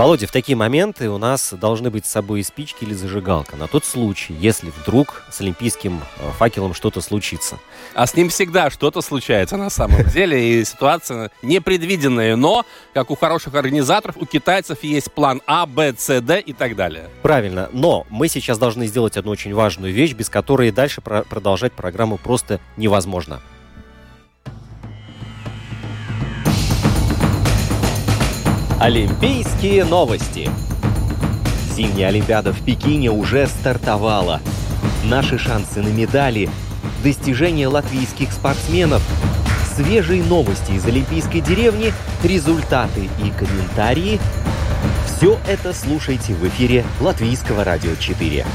Володя, в такие моменты у нас должны быть с собой спички или зажигалка. На тот случай, если вдруг с олимпийским э, факелом что-то случится. А с ним всегда что-то случается на самом деле. И ситуация непредвиденная. Но, как у хороших организаторов, у китайцев есть план А, Б, С, Д и так далее. Правильно. Но мы сейчас должны сделать одну очень важную вещь, без которой дальше про- продолжать программу просто невозможно. Олимпийские новости. Зимняя Олимпиада в Пекине уже стартовала. Наши шансы на медали, достижения латвийских спортсменов, свежие новости из Олимпийской деревни, результаты и комментарии – все это слушайте в эфире Латвийского радио 4.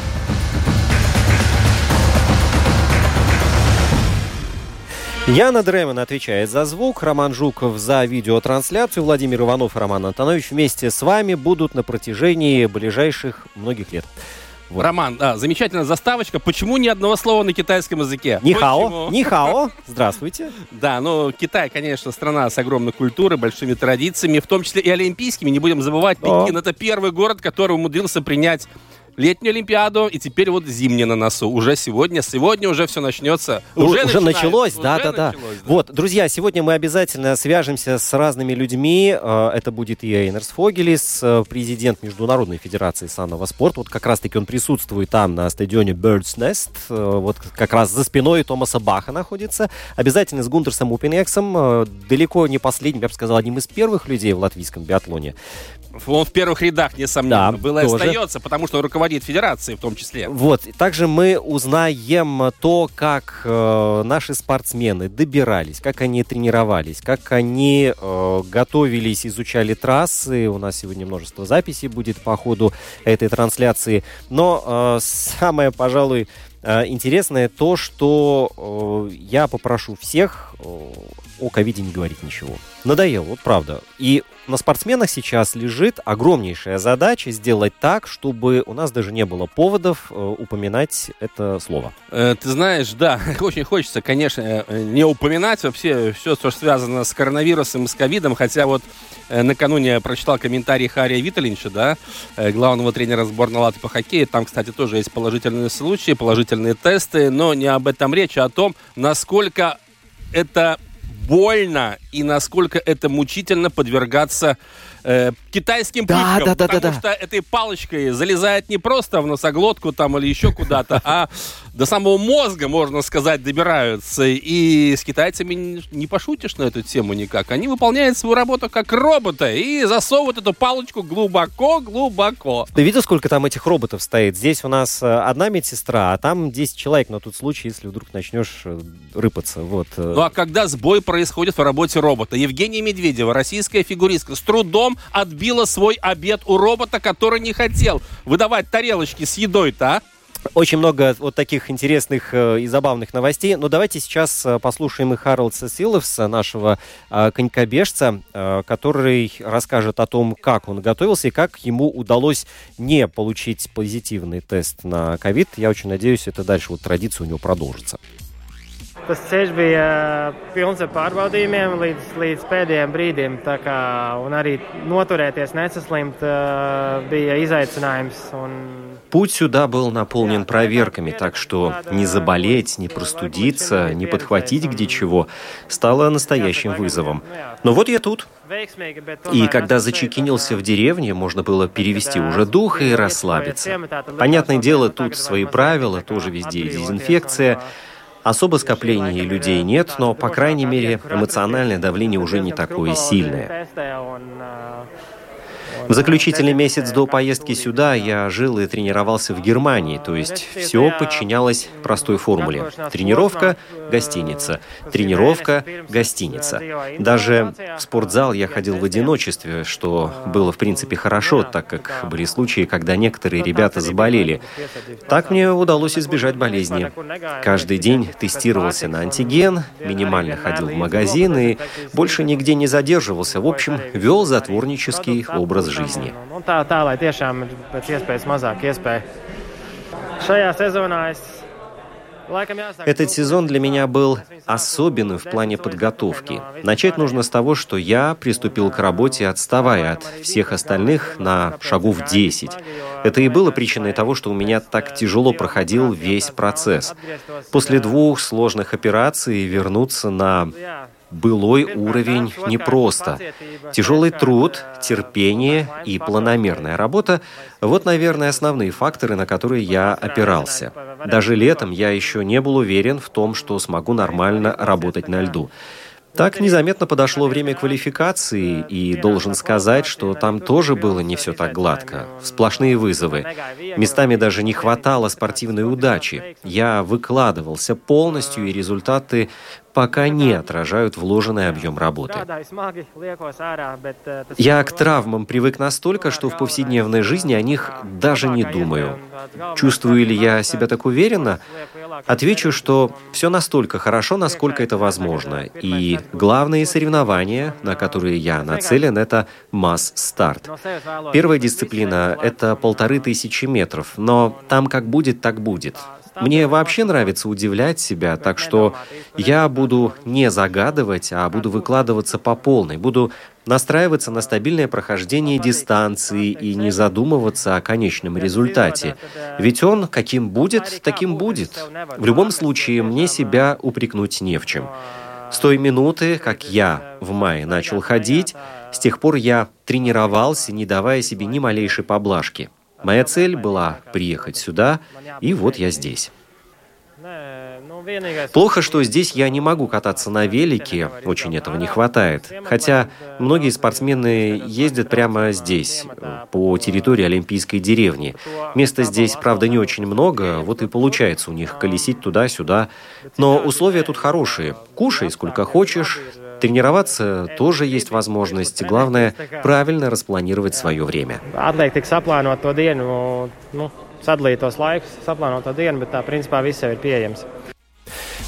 Яна Дремон отвечает за звук, Роман Жуков за видеотрансляцию, Владимир Иванов и Роман Антонович вместе с вами будут на протяжении ближайших многих лет. Вот. Роман, да, замечательная заставочка. Почему ни одного слова на китайском языке? Нихао, нихао, здравствуйте. Да, ну Китай, конечно, страна с огромной культурой, большими традициями, в том числе и олимпийскими. Не будем забывать. Пекин это первый город, который умудрился принять летнюю Олимпиаду, и теперь вот зимняя на носу. Уже сегодня, сегодня уже все начнется. Уже, начинается, началось, уже да, да, да. началось, Вот, друзья, сегодня мы обязательно свяжемся с разными людьми. Э, Это будет и Эйнерс Фогелис, э, президент Международной Федерации санного спорта. Вот как раз-таки он присутствует там, на стадионе Bird's Nest. Э, Вот как раз за спиной Томаса Баха находится. Обязательно с Гунтерсом Упенексом. Далеко не последним, я бы сказал, одним из первых людей в латвийском биатлоне. Он в первых рядах, несомненно, Да, был и тоже. остается, потому что он руководит федерацией в том числе. Вот. Также мы узнаем то, как э, наши спортсмены добирались, как они тренировались, как они э, готовились, изучали трассы. У нас сегодня множество записей будет по ходу этой трансляции. Но э, самое, пожалуй, э, интересное то, что э, я попрошу всех о ковиде не говорить ничего. Надоело, вот правда. И на спортсменах сейчас лежит огромнейшая задача сделать так, чтобы у нас даже не было поводов э, упоминать это слово. Э, Ты знаешь, да, очень хочется, конечно, э, не упоминать вообще все, что связано с коронавирусом с ковидом, хотя вот э, накануне прочитал комментарий Хария Виталинча, да, э, главного тренера сборной Латвии по хоккею, там, кстати, тоже есть положительные случаи, положительные тесты, но не об этом речь, а о том, насколько это больно и насколько это мучительно подвергаться э, китайским Да, пыткам, да, да, потому да, да. что этой палочкой залезает не просто в носоглотку там или еще куда-то, а до самого мозга, можно сказать, добираются. И с китайцами не- пошутишь на эту тему никак. Они выполняют свою работу как роботы и засовывают эту палочку глубоко-глубоко. Ты видел, сколько там этих роботов стоит? Здесь у нас э, одна медсестра, а там 10 человек на тот случай, если вдруг начнешь э, рыпаться. Вот. э. Ну а когда сбой происходит в работе робота? Евгения Медведева, российская фигуристка, с трудом отбила свой обед у робота, который не хотел выдавать тарелочки с едой-то, а? Очень много вот таких интересных э, и забавных новостей. Но давайте сейчас э, послушаем и Харлдса Силовса, нашего э, конькобежца, который расскажет о том, как он готовился и как ему удалось не получить позитивный тест на ковид. Я очень надеюсь, это дальше вот традиция у него продолжится. Tas ceļš bija pilns ar pārbaudījumiem līdz, līdz pēdējiem brīdim. tā Kā, un arī noturēties, nesaslimt, bija izaicinājums. Un Путь сюда был наполнен проверками, так что не заболеть, не простудиться, не подхватить где чего стало настоящим вызовом. Но вот я тут. И когда зачекинился в деревне, можно было перевести уже дух и расслабиться. Понятное дело, тут свои правила, тоже везде дезинфекция. Особо скоплений людей нет, но, по крайней мере, эмоциональное давление уже не такое сильное. В заключительный месяц до поездки сюда я жил и тренировался в Германии, то есть все подчинялось простой формуле. Тренировка – гостиница, тренировка – гостиница. Даже в спортзал я ходил в одиночестве, что было в принципе хорошо, так как были случаи, когда некоторые ребята заболели. Так мне удалось избежать болезни. Каждый день тестировался на антиген, минимально ходил в магазин и больше нигде не задерживался. В общем, вел затворнический образ жизни. Sezonā es Этот сезон для меня был особенным в плане подготовки. Начать нужно с того, что я приступил к работе, отставая от всех остальных на шагов 10. Это и было причиной того, что у меня так тяжело проходил весь процесс. После двух сложных операций вернуться на былой уровень непросто. Тяжелый труд, терпение и планомерная работа – вот, наверное, основные факторы, на которые я опирался. Даже летом я еще не был уверен в том, что смогу нормально работать на льду. Так незаметно подошло время квалификации, и должен сказать, что там тоже было не все так гладко. Сплошные вызовы. Местами даже не хватало спортивной удачи. Я выкладывался полностью, и результаты пока не отражают вложенный объем работы. Я к травмам привык настолько, что в повседневной жизни о них даже не думаю. Чувствую ли я себя так уверенно? Отвечу, что все настолько хорошо, насколько это возможно. И главные соревнования, на которые я нацелен, это масс-старт. Первая дисциплина — это полторы тысячи метров, но там как будет, так будет. Мне вообще нравится удивлять себя, так что я буду не загадывать, а буду выкладываться по полной, буду настраиваться на стабильное прохождение дистанции и не задумываться о конечном результате. Ведь он каким будет, таким будет. В любом случае, мне себя упрекнуть не в чем. С той минуты, как я в мае начал ходить, с тех пор я тренировался, не давая себе ни малейшей поблажки. Моя цель была приехать сюда, и вот я здесь. Плохо, что здесь я не могу кататься на велике, очень этого не хватает. Хотя многие спортсмены ездят прямо здесь, по территории Олимпийской деревни. Места здесь, правда, не очень много, вот и получается у них колесить туда-сюда. Но условия тут хорошие. Кушай сколько хочешь, Тренироваться тоже есть возможность. Главное – правильно распланировать свое время. sadalīt tos laikus, saplānot to dienu, bet tā principā viss jau ir pieejams.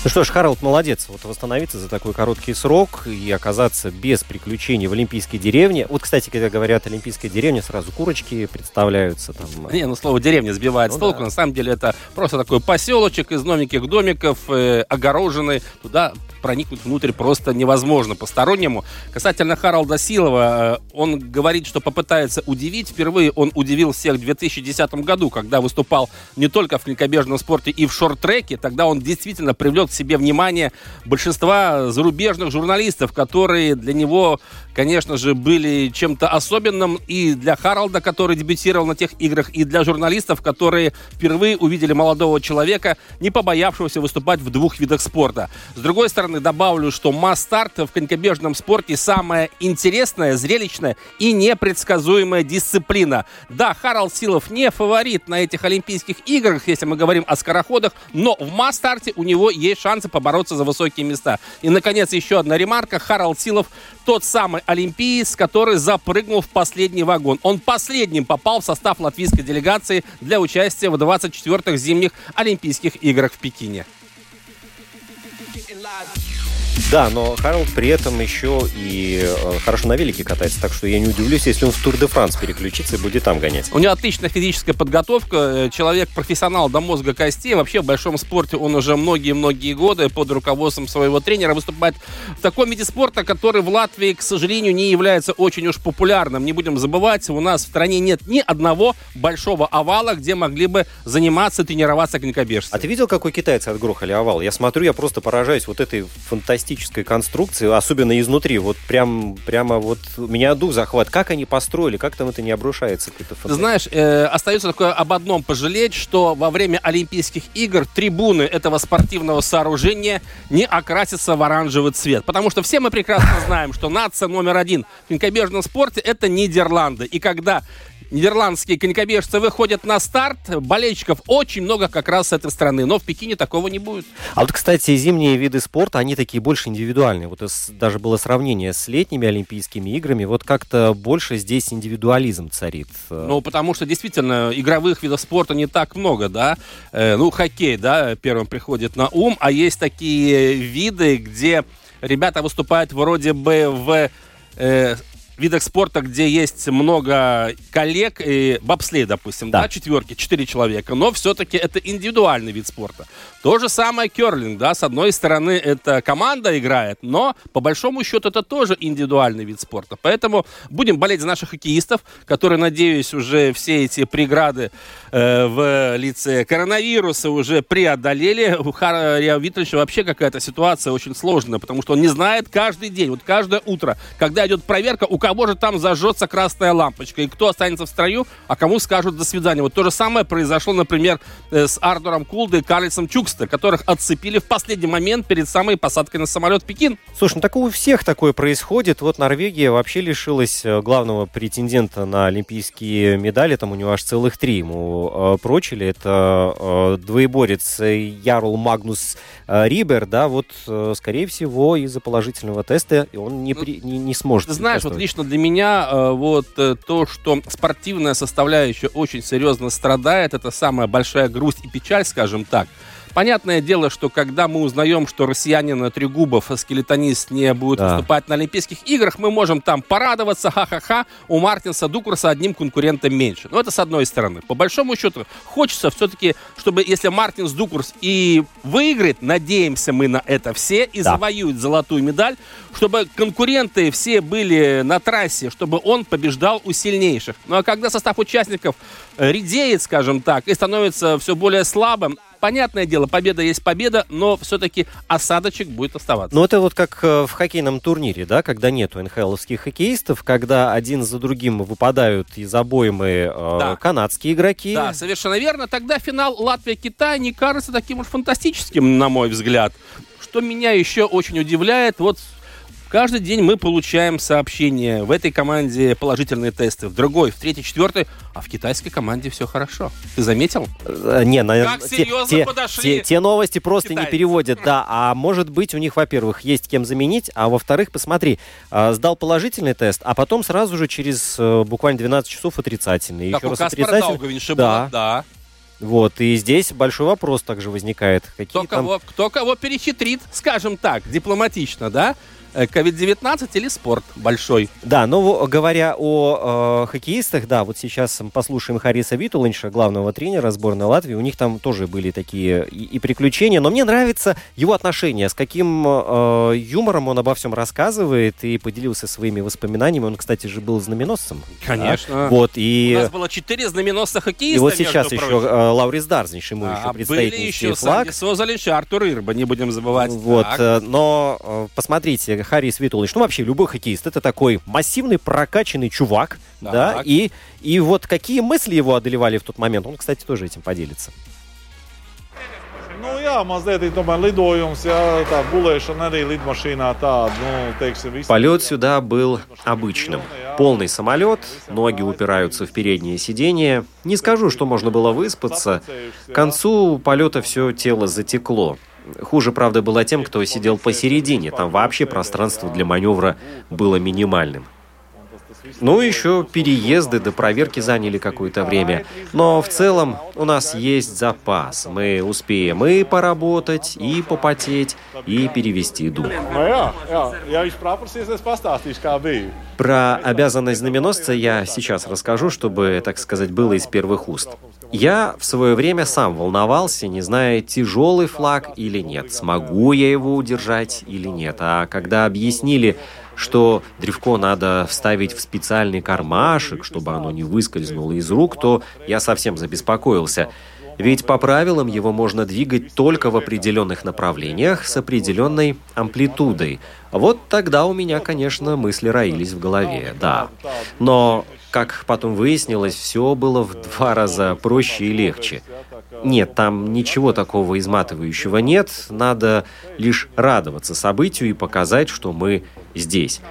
Ну что ж, Харалд молодец. Вот восстановиться за такой короткий срок и оказаться без приключений в Олимпийской деревне. Вот, кстати, когда говорят Олимпийская деревня, сразу курочки представляются там. Не, ну слово деревня сбивает ну, с толку. Да. На самом деле это просто такой поселочек из новеньких домиков, э, огороженный. Туда проникнуть внутрь просто невозможно постороннему. Касательно Харалда Силова, э, он говорит, что попытается удивить. Впервые он удивил всех в 2010 году, когда выступал не только в конькобежном спорте и в шорт-треке. Тогда он действительно привлек к себе внимание большинства зарубежных журналистов, которые для него, конечно же, были чем-то особенным и для Харалда, который дебютировал на тех играх, и для журналистов, которые впервые увидели молодого человека, не побоявшегося выступать в двух видах спорта. С другой стороны, стороны, добавлю, что масс-старт в конькобежном спорте самая интересная, зрелищная и непредсказуемая дисциплина. Да, Харалд Силов не фаворит на этих Олимпийских играх, если мы говорим о скороходах, но в масс-старте у него есть шансы побороться за высокие места. И, наконец, еще одна ремарка. Харалд Силов тот самый олимпиец, который запрыгнул в последний вагон. Он последним попал в состав латвийской делегации для участия в 24-х зимних Олимпийских играх в Пекине. Да, но Харалд при этом еще и э, хорошо на велике катается, так что я не удивлюсь, если он в Тур де Франс переключится и будет там гонять. У него отличная физическая подготовка, э, человек профессионал до мозга костей, вообще в большом спорте он уже многие-многие годы под руководством своего тренера выступает в таком виде спорта, который в Латвии, к сожалению, не является очень уж популярным. Не будем забывать, у нас в стране нет ни одного большого овала, где могли бы заниматься, тренироваться конькобежцы. А ты видел, какой китайцы отгрохали овал? Я смотрю, я просто поражаюсь вот этой фантастической фантастическая конструкция, особенно изнутри. Вот прям, прямо вот меня дух захват. Как они построили, как там это не обрушается? Ты знаешь, э, остается такое об одном пожалеть, что во время Олимпийских игр трибуны этого спортивного сооружения не окрасятся в оранжевый цвет. Потому что все мы прекрасно знаем, что нация номер один в конькобежном спорте – это Нидерланды. И когда нидерландские конькобежцы выходят на старт, болельщиков очень много как раз с этой страны, но в Пекине такого не будет. А вот, кстати, зимние виды спорта, они такие больше индивидуальные. Вот даже было сравнение с летними Олимпийскими играми, вот как-то больше здесь индивидуализм царит. Ну, потому что действительно игровых видов спорта не так много, да. Э, ну, хоккей, да, первым приходит на ум, а есть такие виды, где ребята выступают вроде бы в э, видах спорта, где есть много коллег, и бобслей, допустим, да, да четверки, четыре человека, но все-таки это индивидуальный вид спорта. То же самое керлинг, да, с одной стороны это команда играет, но по большому счету это тоже индивидуальный вид спорта. Поэтому будем болеть за наших хоккеистов, которые, надеюсь, уже все эти преграды э, в лице коронавируса уже преодолели. У Хария Витальевича вообще какая-то ситуация очень сложная, потому что он не знает каждый день, вот каждое утро, когда идет проверка, у кого же там зажжется красная лампочка, и кто останется в строю, а кому скажут до свидания. Вот то же самое произошло, например, э, с Ардуром Кулдой и Карлисом Чукстер, которых отцепили в последний момент перед самой посадкой на самолет Пекин. Слушай, ну так у всех такое происходит. Вот Норвегия вообще лишилась э, главного претендента на олимпийские медали, там у него аж целых три ему э, прочили. Это двоеборец Ярл Магнус Рибер, да, вот, скорее всего, из-за положительного теста он не, ну, при, не, не сможет. Знаешь, вот лично лично для меня э, вот э, то, что спортивная составляющая очень серьезно страдает, это самая большая грусть и печаль, скажем так. Понятное дело, что когда мы узнаем, что россиянин Трегубов, скелетонист, не будет да. выступать на Олимпийских играх, мы можем там порадоваться, ха-ха-ха, у Мартинса Дукурса одним конкурентом меньше. Но это с одной стороны. По большому счету, хочется все-таки, чтобы если Мартинс Дукурс и выиграет, надеемся мы на это все, и да. завоюет золотую медаль, чтобы конкуренты все были на трассе, чтобы он побеждал у сильнейших. Ну а когда состав участников редеет, скажем так, и становится все более слабым, понятное дело, победа есть победа, но все-таки осадочек будет оставаться. Ну, это вот как э, в хоккейном турнире, да, когда нету НХЛовских хоккеистов, когда один за другим выпадают из обоймы э, да. канадские игроки. Да, совершенно верно. Тогда финал Латвия-Китай не кажется таким уж фантастическим, на мой взгляд. Что меня еще очень удивляет, вот Каждый день мы получаем сообщения. В этой команде положительные тесты, в другой, в третьей, четвертой, а в китайской команде все хорошо. Ты заметил? Э, не, наверное, как серьезно те, подошли. Те, те новости просто Китайцы. не переводят, да. А может быть, у них, во-первых, есть кем заменить, а во-вторых, посмотри, э, сдал положительный тест, а потом сразу же через э, буквально 12 часов отрицательный. Как Еще у раз отрицательный. Да. да. Вот, и здесь большой вопрос также возникает. Какие кто, там... кого, кто кого перехитрит, скажем так, дипломатично, да? COVID-19 э, или спорт большой. Да, но говоря о э, хоккеистах, да, вот сейчас послушаем Хариса Витулинша, главного тренера сборной Латвии. У них там тоже были такие и, и приключения, но мне нравится его отношение, с каким э, юмором он обо всем рассказывает и поделился своими воспоминаниями. Он, кстати же, был знаменосцем. Конечно. Да? Вот, и... У нас было четыре знаменосца хоккеиста, И вот сейчас еще э, Лаурис Дарзнич, ему а, еще предстоит были еще флаг. Созалич, Артур Ирба, не будем забывать. Вот, э, но э, посмотрите, Харис Витулович, ну вообще любой хоккеист, это такой массивный, прокачанный чувак, так. да, и, и вот какие мысли его одолевали в тот момент, он, кстати, тоже этим поделится. Nu, jā, mazliet tomēr lidojums, jā, tā gulēšana arī lidmašīnā tāda, ну, teiksim, вisi... Полет сюда был обычным. Полный самолет, ноги упираются в переднее сиденье. Не скажу, что можно было выспаться. К концу полета все тело затекло. Хуже, правда, было тем, кто сидел посередине. Там вообще пространство для маневра было минимальным. Ну, еще переезды до проверки заняли какое-то время. Но в целом у нас есть запас. Мы успеем и поработать, и попотеть, и перевести дух. Про обязанность знаменосца я сейчас расскажу, чтобы, так сказать, было из первых уст. Я в свое время сам волновался, не зная, тяжелый флаг или нет, смогу я его удержать или нет. А когда объяснили, что древко надо вставить в специальный кармашек, чтобы оно не выскользнуло из рук, то я совсем забеспокоился. Ведь по правилам его можно двигать только в определенных направлениях с определенной амплитудой. Вот тогда у меня, конечно, мысли роились в голове, да. Но, как потом выяснилось, все было в два раза проще и легче. Нет, там ничего такого изматывающего нет, надо лишь радоваться событию и показать, что мы здесь.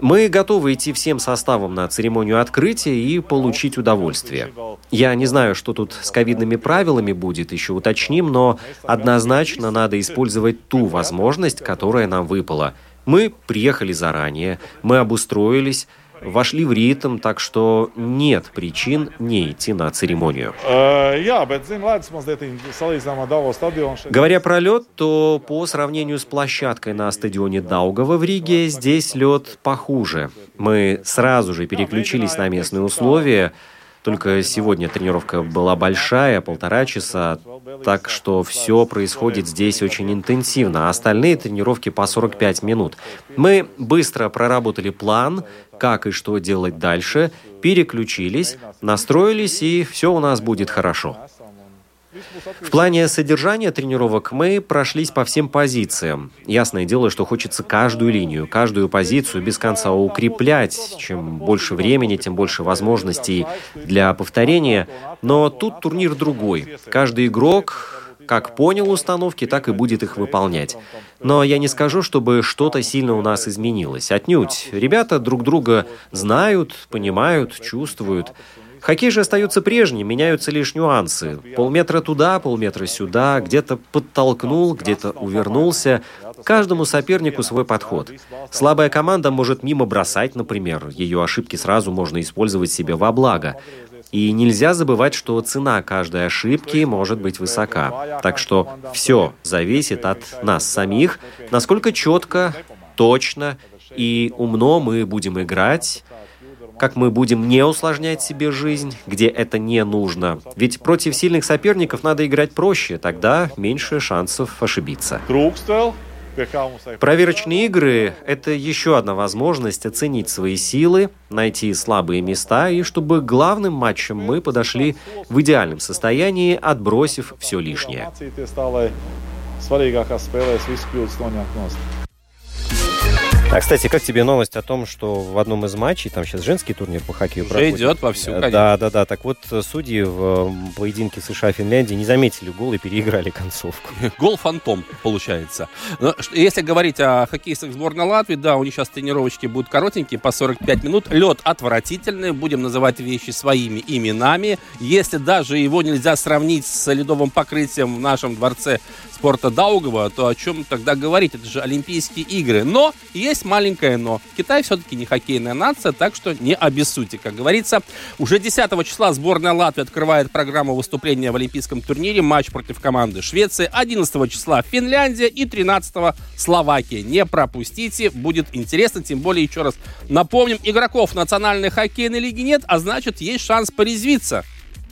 Мы готовы идти всем составом на церемонию открытия и получить удовольствие. Я не знаю, что тут с ковидными правилами будет, еще уточним, но однозначно надо использовать ту возможность, которая нам выпала. Мы приехали заранее, мы обустроились, вошли в ритм, так что нет причин не идти на церемонию. Говоря про лед, то по сравнению с площадкой на стадионе Даугава в Риге, здесь лед похуже. Мы сразу же переключились на местные условия, только сегодня тренировка была большая, полтора часа, так что все происходит здесь очень интенсивно, а остальные тренировки по 45 минут. Мы быстро проработали план, как и что делать дальше, переключились, настроились, и все у нас будет хорошо. В плане содержания тренировок мы прошлись по всем позициям. Ясное дело, что хочется каждую линию, каждую позицию без конца укреплять. Чем больше времени, тем больше возможностей для повторения. Но тут турнир другой. Каждый игрок как понял установки, так и будет их выполнять. Но я не скажу, чтобы что-то сильно у нас изменилось. Отнюдь. Ребята друг друга знают, понимают, чувствуют. Хоккей же остается прежним, меняются лишь нюансы. Полметра туда, полметра сюда, где-то подтолкнул, где-то увернулся. Каждому сопернику свой подход. Слабая команда может мимо бросать, например. Ее ошибки сразу можно использовать себе во благо. И нельзя забывать, что цена каждой ошибки может быть высока. Так что все зависит от нас самих, насколько четко, точно и умно мы будем играть, как мы будем не усложнять себе жизнь, где это не нужно. Ведь против сильных соперников надо играть проще, тогда меньше шансов ошибиться. Проверочные игры – это еще одна возможность оценить свои силы, найти слабые места и чтобы главным матчем мы подошли в идеальном состоянии, отбросив все лишнее. А, кстати, как тебе новость о том, что в одном из матчей, там сейчас женский турнир по хоккею Уже проходит. идет вовсю, конечно. Да, да, да. Так вот, судьи в поединке США-Финляндии не заметили гол и переиграли концовку. Гол-фантом, получается. Но, если говорить о хоккеистах сборной Латвии, да, у них сейчас тренировочки будут коротенькие, по 45 минут. Лед отвратительный, будем называть вещи своими именами. Если даже его нельзя сравнить с ледовым покрытием в нашем дворце спорта Даугова, то о чем тогда говорить? Это же Олимпийские игры. Но есть маленькое но. Китай все-таки не хоккейная нация, так что не обессудьте. Как говорится, уже 10 числа сборная Латвии открывает программу выступления в Олимпийском турнире. Матч против команды Швеции. 11 числа Финляндия и 13 Словакия. Не пропустите, будет интересно. Тем более, еще раз напомним, игроков национальной хоккейной лиги нет, а значит, есть шанс порезвиться.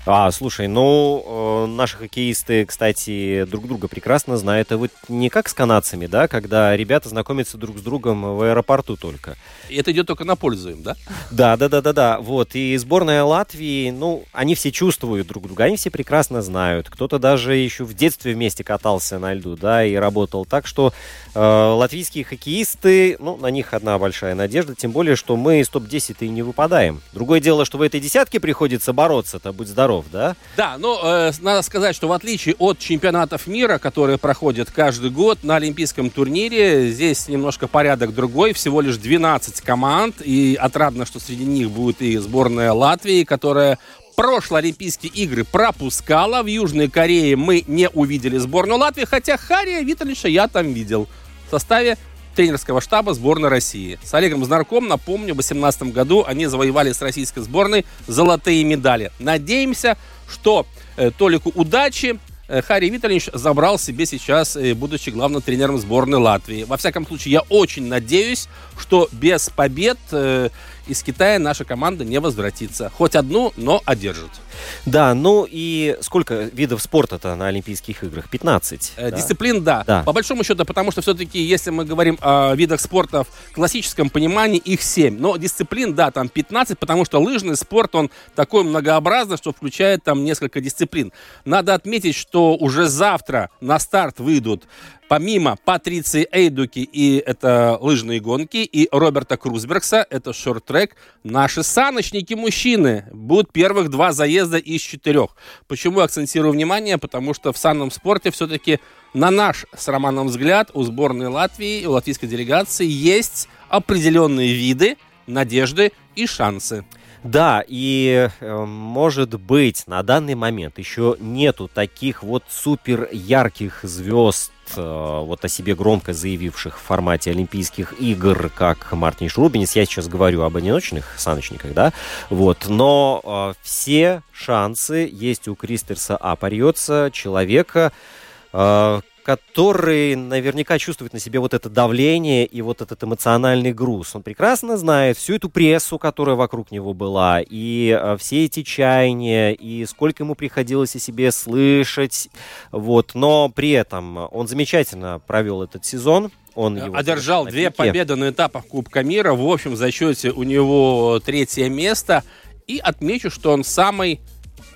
А, слушай, ну, э, наши хоккеисты, кстати, друг друга прекрасно знают. А вот не как с канадцами, да, когда ребята знакомятся друг с другом в аэропорту только. И это идет только на пользу им, да? Да, да, да, да, да. Вот. И сборная Латвии, ну, они все чувствуют друг друга, они все прекрасно знают. Кто-то даже еще в детстве вместе катался на льду, да, и работал. Так что э, латвийские хоккеисты, ну, на них одна большая надежда, тем более, что мы из топ-10 и не выпадаем. Другое дело, что в этой десятке приходится бороться-то, будь здоров, да? Да, но э, надо сказать, что в отличие от чемпионатов мира, которые проходят каждый год на Олимпийском турнире, здесь немножко порядок другой, всего лишь 12 команд, и отрадно, что среди них будет и сборная Латвии, которая прошлые Олимпийские игры пропускала. В Южной Корее мы не увидели сборную Латвии, хотя Хария Виталиша я там видел в составе тренерского штаба сборной России. С Олегом Знарком, напомню, в 2018 году они завоевали с российской сборной золотые медали. Надеемся, что э, Толику удачи, Э, Харри Виталинч забрал себе сейчас, э, будучи главным тренером сборной Латвии. Во всяком случае, я очень надеюсь, что без побед э, из Китая наша команда не возвратится. Хоть одну, но одержит. Да, ну и сколько видов спорта-то на Олимпийских играх? 15. Э, да? Дисциплин, да. Да. По большому счету, потому что все-таки, если мы говорим о видах спорта в классическом понимании, их 7. Но дисциплин, да, там 15, потому что лыжный спорт, он такой многообразный, что включает там несколько дисциплин. Надо отметить, что уже завтра на старт выйдут помимо Патриции Эйдуки и это лыжные гонки, и Роберта Крузбергса, это шорт-трек, наши саночники-мужчины будут первых два заезда из четырех. Почему я акцентирую внимание? Потому что в санном спорте все-таки на наш с Романом взгляд у сборной Латвии, у латвийской делегации есть определенные виды, надежды и шансы. Да, и э, может быть на данный момент еще нету таких вот супер ярких звезд, вот о себе громко заявивших в формате Олимпийских игр, как Мартин Шрубинец. Я сейчас говорю об одиночных саночниках, да, вот. Но э, все шансы есть у Кристерса Апарьоца, человека, э, который наверняка чувствует на себе вот это давление и вот этот эмоциональный груз. Он прекрасно знает всю эту прессу, которая вокруг него была, и э, все эти чаяния, и сколько ему приходилось о себе слышать. Вот. Но при этом он замечательно провел этот сезон. Он его Одержал две победы на этапах Кубка мира. В общем, за счете у него третье место. И отмечу, что он самый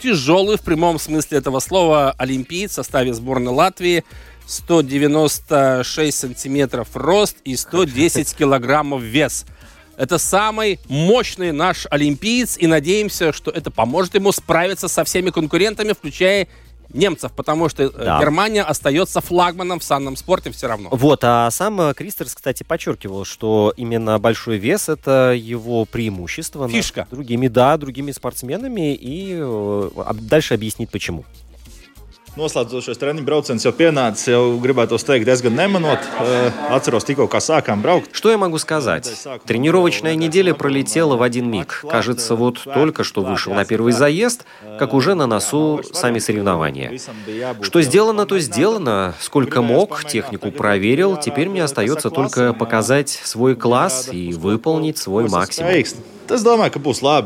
тяжелый в прямом смысле этого слова олимпиец в составе сборной Латвии. 196 сантиметров рост и 110 килограммов вес. Это самый мощный наш олимпиец, и надеемся, что это поможет ему справиться со всеми конкурентами, включая немцев, потому что э, Да. Германия остается флагманом в санном спорте все равно. Вот, а сам э, Кристерс, кстати, подчеркивал, что именно большой вес это его преимущество над Фишка. другими, да, другими спортсменами, и э, дальше объяснить почему. Noslēdzošais treniņu brauciens jau pienācis, jau gribētu teikt, diezgan nemanot. Eh, Atceros tikko, kā sākām braukt. Что я могу сказать? Тренировочная неделя пролетела в один миг. Кажется, вот только что вышел на первый заезд, как уже на носу сами соревнования. Что сделано, то сделано. Сколько мог, технику проверил. Теперь мне остается только показать свой класс и выполнить свой максимум.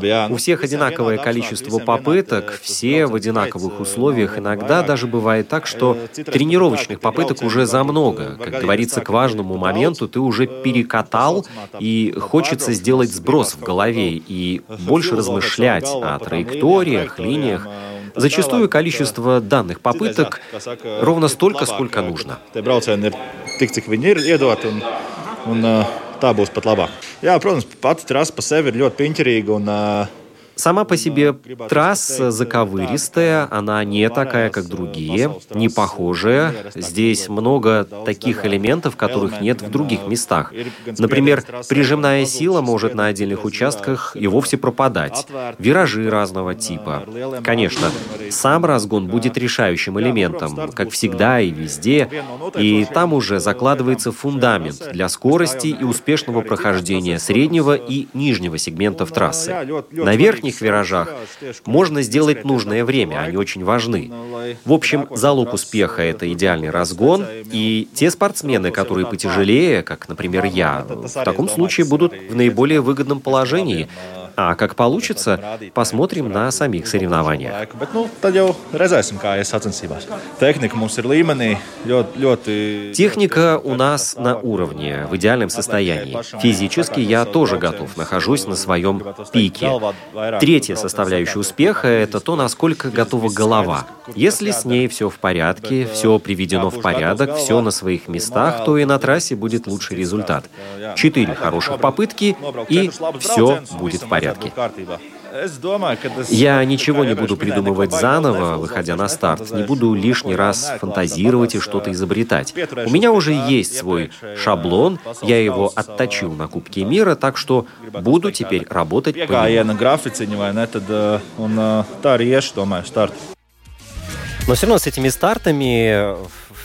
Jā. У всех одинаковое количество попыток, все в одинаковых условиях. Иногда даже бывает так, что тренировочных попыток уже за много. Как говорится, к важному моменту ты уже перекатал, и хочется сделать сброс в голове и больше размышлять о траекториях, линиях. Зачастую количество данных попыток ровно столько, сколько нужно. Un, un tā būs pat labāk. Jā, protams, pati trasa pa sevi ir ļoti piņķerīga. Un, eh, Сама по себе трасса заковыристая, она не такая, как другие, не похожая. Здесь много таких элементов, которых нет в других местах. Например, прижимная сила может на отдельных участках и вовсе пропадать. Виражи разного типа. Конечно, сам разгон будет решающим элементом, как всегда и везде, и там уже закладывается фундамент для скорости и успешного прохождения среднего и нижнего сегментов трассы. На верхних виражах можно сделать нужное время, они очень важны. В общем, залог успеха – это идеальный разгон, и те спортсмены, которые потяжелее, как, например, я, в таком случае будут в наиболее выгодном положении. А как получится, посмотрим на самих соревнованиях. Техника у нас на уровне, в идеальном состоянии. Физически я тоже готов, нахожусь на своем пике. Третья составляющая успеха – это то, насколько готова голова. Если с ней все в порядке, все приведено в порядок, все на своих местах, то и на трассе будет лучший результат. Четыре хороших попытки, и все будет в порядке. Я ничего не буду придумывать заново, выходя на старт. Не буду лишний раз фантазировать и что-то изобретать. У меня уже есть свой шаблон, я его отточил на Кубке мира, так что буду теперь работать по нему. Но все равно с этими стартами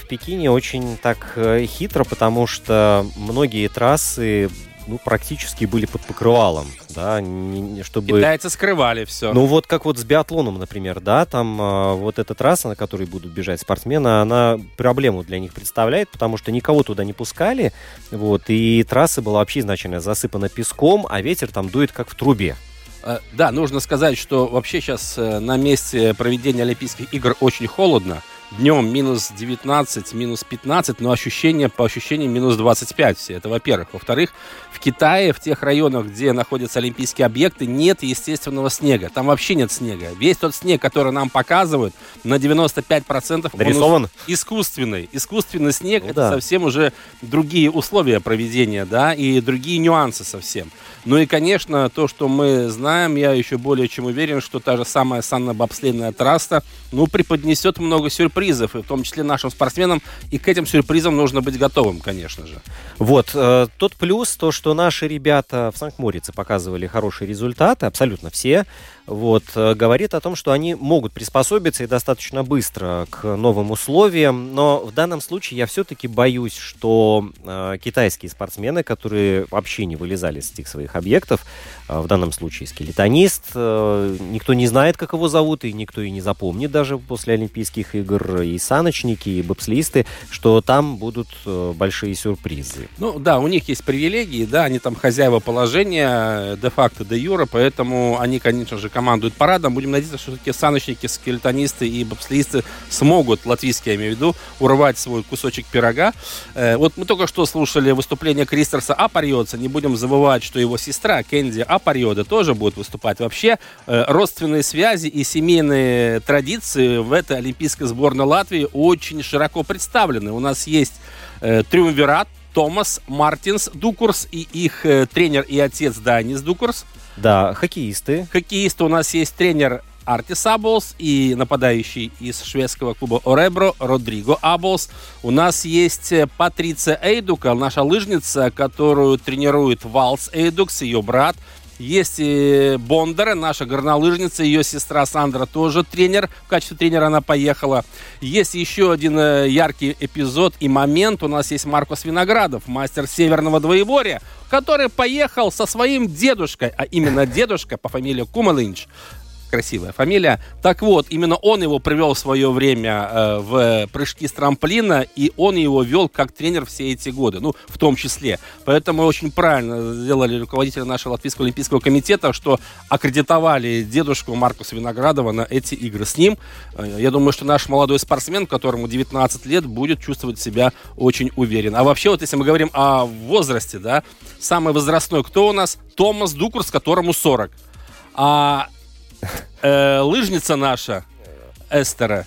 в Пекине очень так э, хитро, потому что многие трассы ну, практически были под покрывалом, да, не, чтобы... Китайцы скрывали все. Ну, вот как вот с биатлоном, например, да, там э, вот эта трасса, на которой будут бежать спортсмены, она проблему для них представляет, потому что никого туда не пускали, вот, и трасса была вообще изначально засыпана песком, а ветер там дует как в трубе. Э, да, нужно сказать, что вообще сейчас э, на месте проведения Олимпийских игр очень холодно. Днем минус 19, минус 15, но ощущение, по ощущениям минус 25 все. Это во-первых. Во-вторых, в Китае, в тех районах, где находятся олимпийские объекты, нет естественного снега. Там вообще нет снега. Весь тот снег, который нам показывают, на 95% Нарисован? он искусственный. Искусственный снег Ну это да. совсем уже другие условия проведения, да, и другие нюансы совсем. Ну и, конечно, то, что мы знаем, я еще более чем уверен, что та же самая санно-бобслейная трасса, ну, преподнесет много сюрпризов, и в том числе нашим спортсменам, и к этим сюрпризам нужно быть готовым, конечно же. Вот, э, тот плюс, то, что наши ребята в Санкт-Морице показывали хорошие результаты, абсолютно все, вот, э, говорит о том, что они могут приспособиться и достаточно быстро к новым условиям, но в данном случае я все-таки боюсь, что э, китайские спортсмены, которые вообще не вылезали с этих своих объектов, э, в данном случае скелетонист, э, никто не знает, как его зовут, и никто и не запомнит даже после Олимпийских игр, и саночники, и бобслисты, что там будут э, большие сюрпризы. Ну да, у них есть привилегии, да, они там хозяева положения, э, де-факто, де-юра, поэтому они, конечно же, командуют парадом. Будем надеяться, что все-таки саночники, скелетонисты и бобслеисты смогут, латвийские я имею в виду, урвать свой кусочек пирога. Э, вот мы только что слушали выступление Кристерса Апариоца. Не будем забывать, что его сестра Кенди Апариода тоже будет выступать. Вообще, э, родственные связи и семейные традиции в этой олимпийской сборной Латвии очень широко представлены. У нас есть э, триумвират, Томас Мартинс Дукурс и их э, тренер и отец Дайнис Дукурс. Да, хоккеисты. Хоккеисты у нас есть тренер Артис Аболс и нападающий из шведского клуба Оребро Родриго Аболс. У нас есть э, Патриция Эйдука, наша лыжница, которую тренирует Валтс Эйдукс, ее брат. Есть и Бондара, наша горнолыжница, ее сестра Сандра тоже тренер. В качестве тренера она поехала. Есть еще один э, яркий эпизод и момент. У нас есть Маркос Виноградов, мастер Северного Двоеворья, который поехал со своим дедушкой, а именно дедушка по фамилии Кумалинч, красивая фамилия. Так вот, именно он его привел в свое время э, в прыжки с трамплина, и он его вел как тренер все эти годы, ну, в том числе. Поэтому очень правильно сделали руководители нашего Латвийского Олимпийского комитета, что аккредитовали дедушку Маркуса Виноградова на эти игры с ним. Э, я думаю, что наш молодой спортсмен, которому 19 лет, будет чувствовать себя очень уверенно. А вообще, вот если мы говорим о возрасте, да, самый возрастной кто у нас? Томас Дукурс, которому 40. А лыжница наша, Эстера,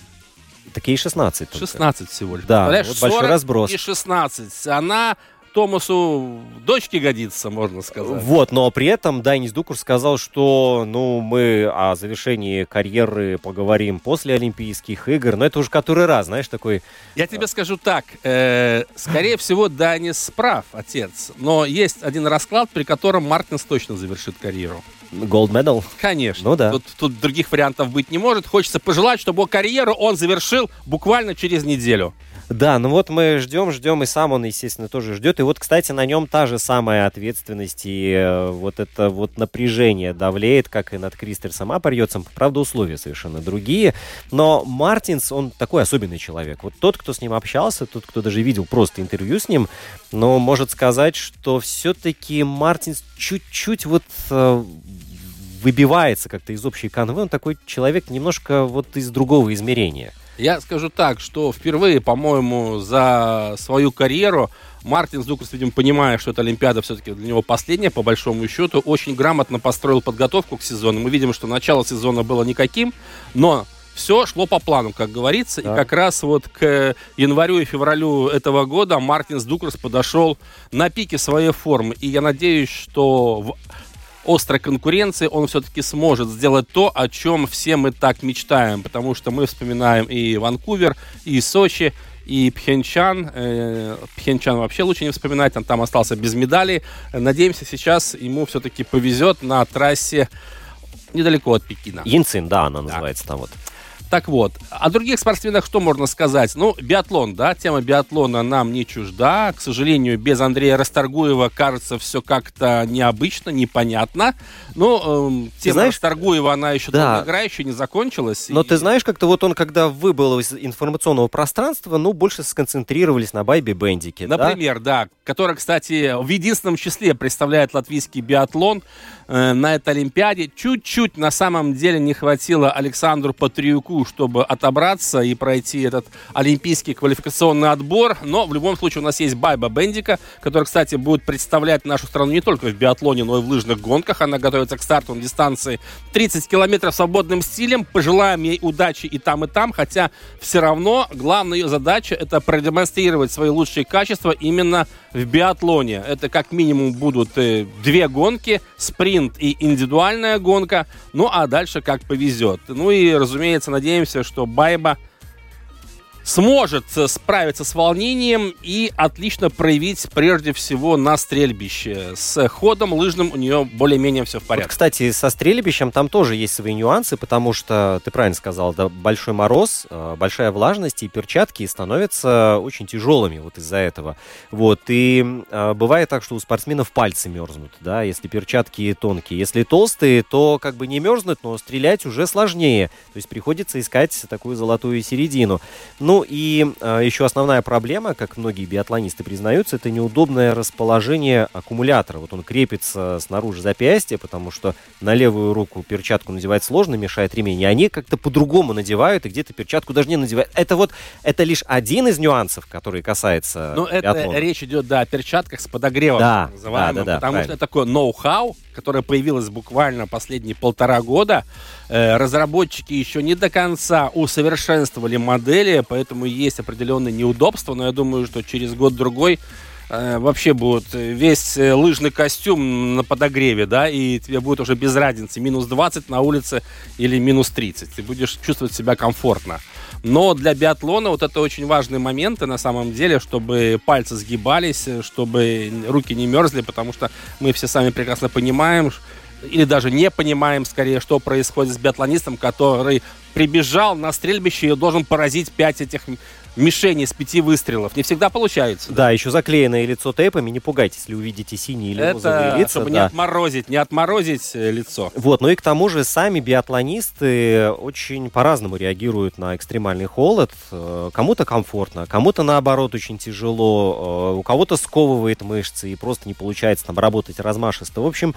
Такие 16 только. 16 всего лишь. Да, вот большой 40 разброс. и 16. Она Томасу дочке годится, можно сказать. Вот, но при этом Дайнис Дукур сказал, что ну, мы о завершении карьеры поговорим после Олимпийских игр. Но это уже который раз, знаешь, такой... Я тебе скажу так. э, скорее всего, Данис прав, отец. Но есть один расклад, при котором Мартинс точно завершит карьеру. Gold medal. Конечно. Ну да. Тут, тут других вариантов быть не может. Хочется пожелать, чтобы карьеру он завершил буквально через неделю. Да, ну вот мы ждем, ждем, и сам он, естественно, тоже ждет. И вот, кстати, на нем та же самая ответственность и э, вот это вот напряжение давлеет, как и над Кристерсом Апарьотсом. Правда, условия совершенно другие. Но Мартинс, он такой особенный человек. Вот тот, кто с ним общался, тот, кто даже видел просто интервью с ним, но может сказать, что все-таки Мартинс чуть-чуть вот э, выбивается как-то из общей канвы. Он такой человек немножко вот из другого измерения. Я скажу так, что впервые, по-моему, за свою карьеру Мартин Дукрс, видимо, понимая, что эта Олимпиада все-таки для него последняя, по большому счету, очень грамотно построил подготовку к сезону. Мы видим, что начало сезона было никаким, но все шло по плану, как говорится. Да. И как раз вот к январю и февралю этого года Мартин Дукрс подошел на пике своей формы. И я надеюсь, что в острой конкуренции он все-таки сможет сделать то, о чем все мы так мечтаем. Потому что мы вспоминаем и Ванкувер, и Сочи, и Пхенчан. Э, Пхенчан вообще лучше не вспоминать, он там остался без медалей. Надеемся, сейчас ему все-таки повезет на трассе недалеко от Пекина. Янцин, да, она называется там вот. Так вот, о других спортсменах что можно сказать? Ну, биатлон, да, тема биатлона нам не чужда. К сожалению, без Андрея Расторгуева кажется все как-то необычно, непонятно. Но эм, тема знаешь, Расторгуева, она еще да. долго игра, еще не закончилась. Но и... ты знаешь, как-то вот он, когда выбыл из информационного пространства, ну, больше сконцентрировались на Байбе Бендике. Например, да? да, который, кстати, в единственном числе представляет латвийский биатлон э, на этой Олимпиаде. Чуть-чуть на самом деле не хватило Александру Патриуку чтобы отобраться и пройти этот олимпийский квалификационный отбор. Но в любом случае у нас есть Байба Бендика, которая, кстати, будет представлять нашу страну не только в биатлоне, но и в лыжных гонках. Она готовится к старту на дистанции 30 километров свободным стилем. Пожелаем ей удачи и там, и там, хотя все равно главная ее задача это продемонстрировать свои лучшие качества именно в биатлоне. Это как минимум будут э, две гонки, спринт и индивидуальная гонка. Ну а дальше как повезет. Ну и, разумеется, надеемся, что Байба сможет справиться с волнением и отлично проявить прежде всего на стрельбище. С ходом лыжным у нее более-менее все в порядке. Вот, кстати, со стрельбищем там тоже есть свои нюансы, потому что, ты правильно сказал, да, большой мороз, э, большая влажность, и перчатки становятся очень тяжелыми вот из-за этого. Вот, и э, бывает так, что у спортсменов пальцы мерзнут, да, если перчатки тонкие. Если толстые, то как бы не мерзнут, но стрелять уже сложнее. То есть приходится искать такую золотую середину. Ну и э, еще основная проблема, как многие биатлонисты признаются, это неудобное расположение аккумулятора. Вот он крепится снаружи запястья, потому что на левую руку перчатку надевать сложно, мешает ремень. И они как-то по-другому надевают, и где-то перчатку даже не надевают. Это вот, это лишь один из нюансов, который касается Ну, это речь идет, да, о перчатках с подогревом, да, да, да, да, потому правильно. что это такое ноу-хау, которое появилось буквально последние полтора года. Э, разработчики еще не до конца усовершенствовали модели, поэтому есть определенные неудобства, но я думаю, что через год-другой вообще будет весь э, лыжный костюм на подогреве, да, и тебе будет уже без разницы, минус 20 на улице или минус 30. Ты будешь чувствовать себя комфортно. Но для биатлона вот это очень важные моменты на самом деле, чтобы пальцы сгибались, чтобы руки не мерзли, потому что мы все сами прекрасно понимаем, или даже не понимаем скорее, что происходит с биатлонистом, который прибежал на стрельбище и должен поразить пять этих мишени с пяти выстрелов. Не всегда получается. Да, еще заклеенное лицо тейпами. Не пугайтесь, если увидите синие или Это, розовые лица. чтобы да. не отморозить, не отморозить э, лицо. Вот, ну и к тому же сами биатлонисты очень по-разному реагируют на экстремальный холод. Э, кому-то комфортно, кому-то наоборот очень тяжело, э, у кого-то сковывает мышцы и просто не получается там работать размашисто. В общем,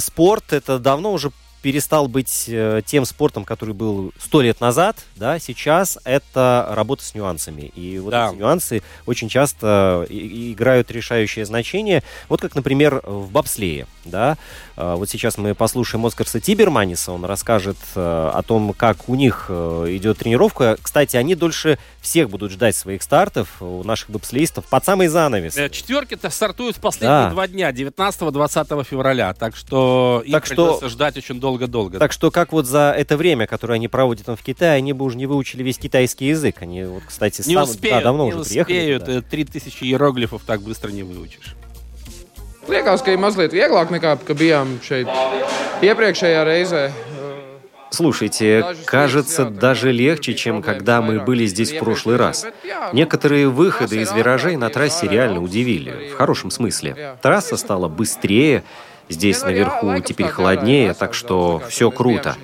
спорт это давно уже перестал быть э, тем спортом, который был сто лет назад, да, сейчас это работа с нюансами. И вот да. эти нюансы очень часто играют решающее значение. Вот как, например, в бобслее, да. А, вот сейчас мы послушаем Оскарса Тиберманиса, он расскажет э, о том, как у них э, идет тренировка. Кстати, они дольше всех будут ждать своих стартов у наших бобслеистов под самый занавес. Четверки-то стартуют в последние да. два дня, 19-20 февраля, так что так их что... придется ждать очень долго долго-долго. Так что как вот за это время, которое они проводят там в Китае, они бы уже не выучили весь китайский язык. Они вот, кстати, не сам, успеют, да, давно не уже успеют. приехали. Три тысячи иероглифов так быстро не выучишь. Liekas, ka ir mazliet vieglāk nekā, bijām šeit iepriekšējā reizē. Слушайте, кажется, даже легче, чем когда мы были здесь в прошлый раз. Некоторые выходы из виражей на трассе реально удивили, в хорошем смысле. Трасса стала быстрее, Здесь наверху теперь холоднее, так что все круто.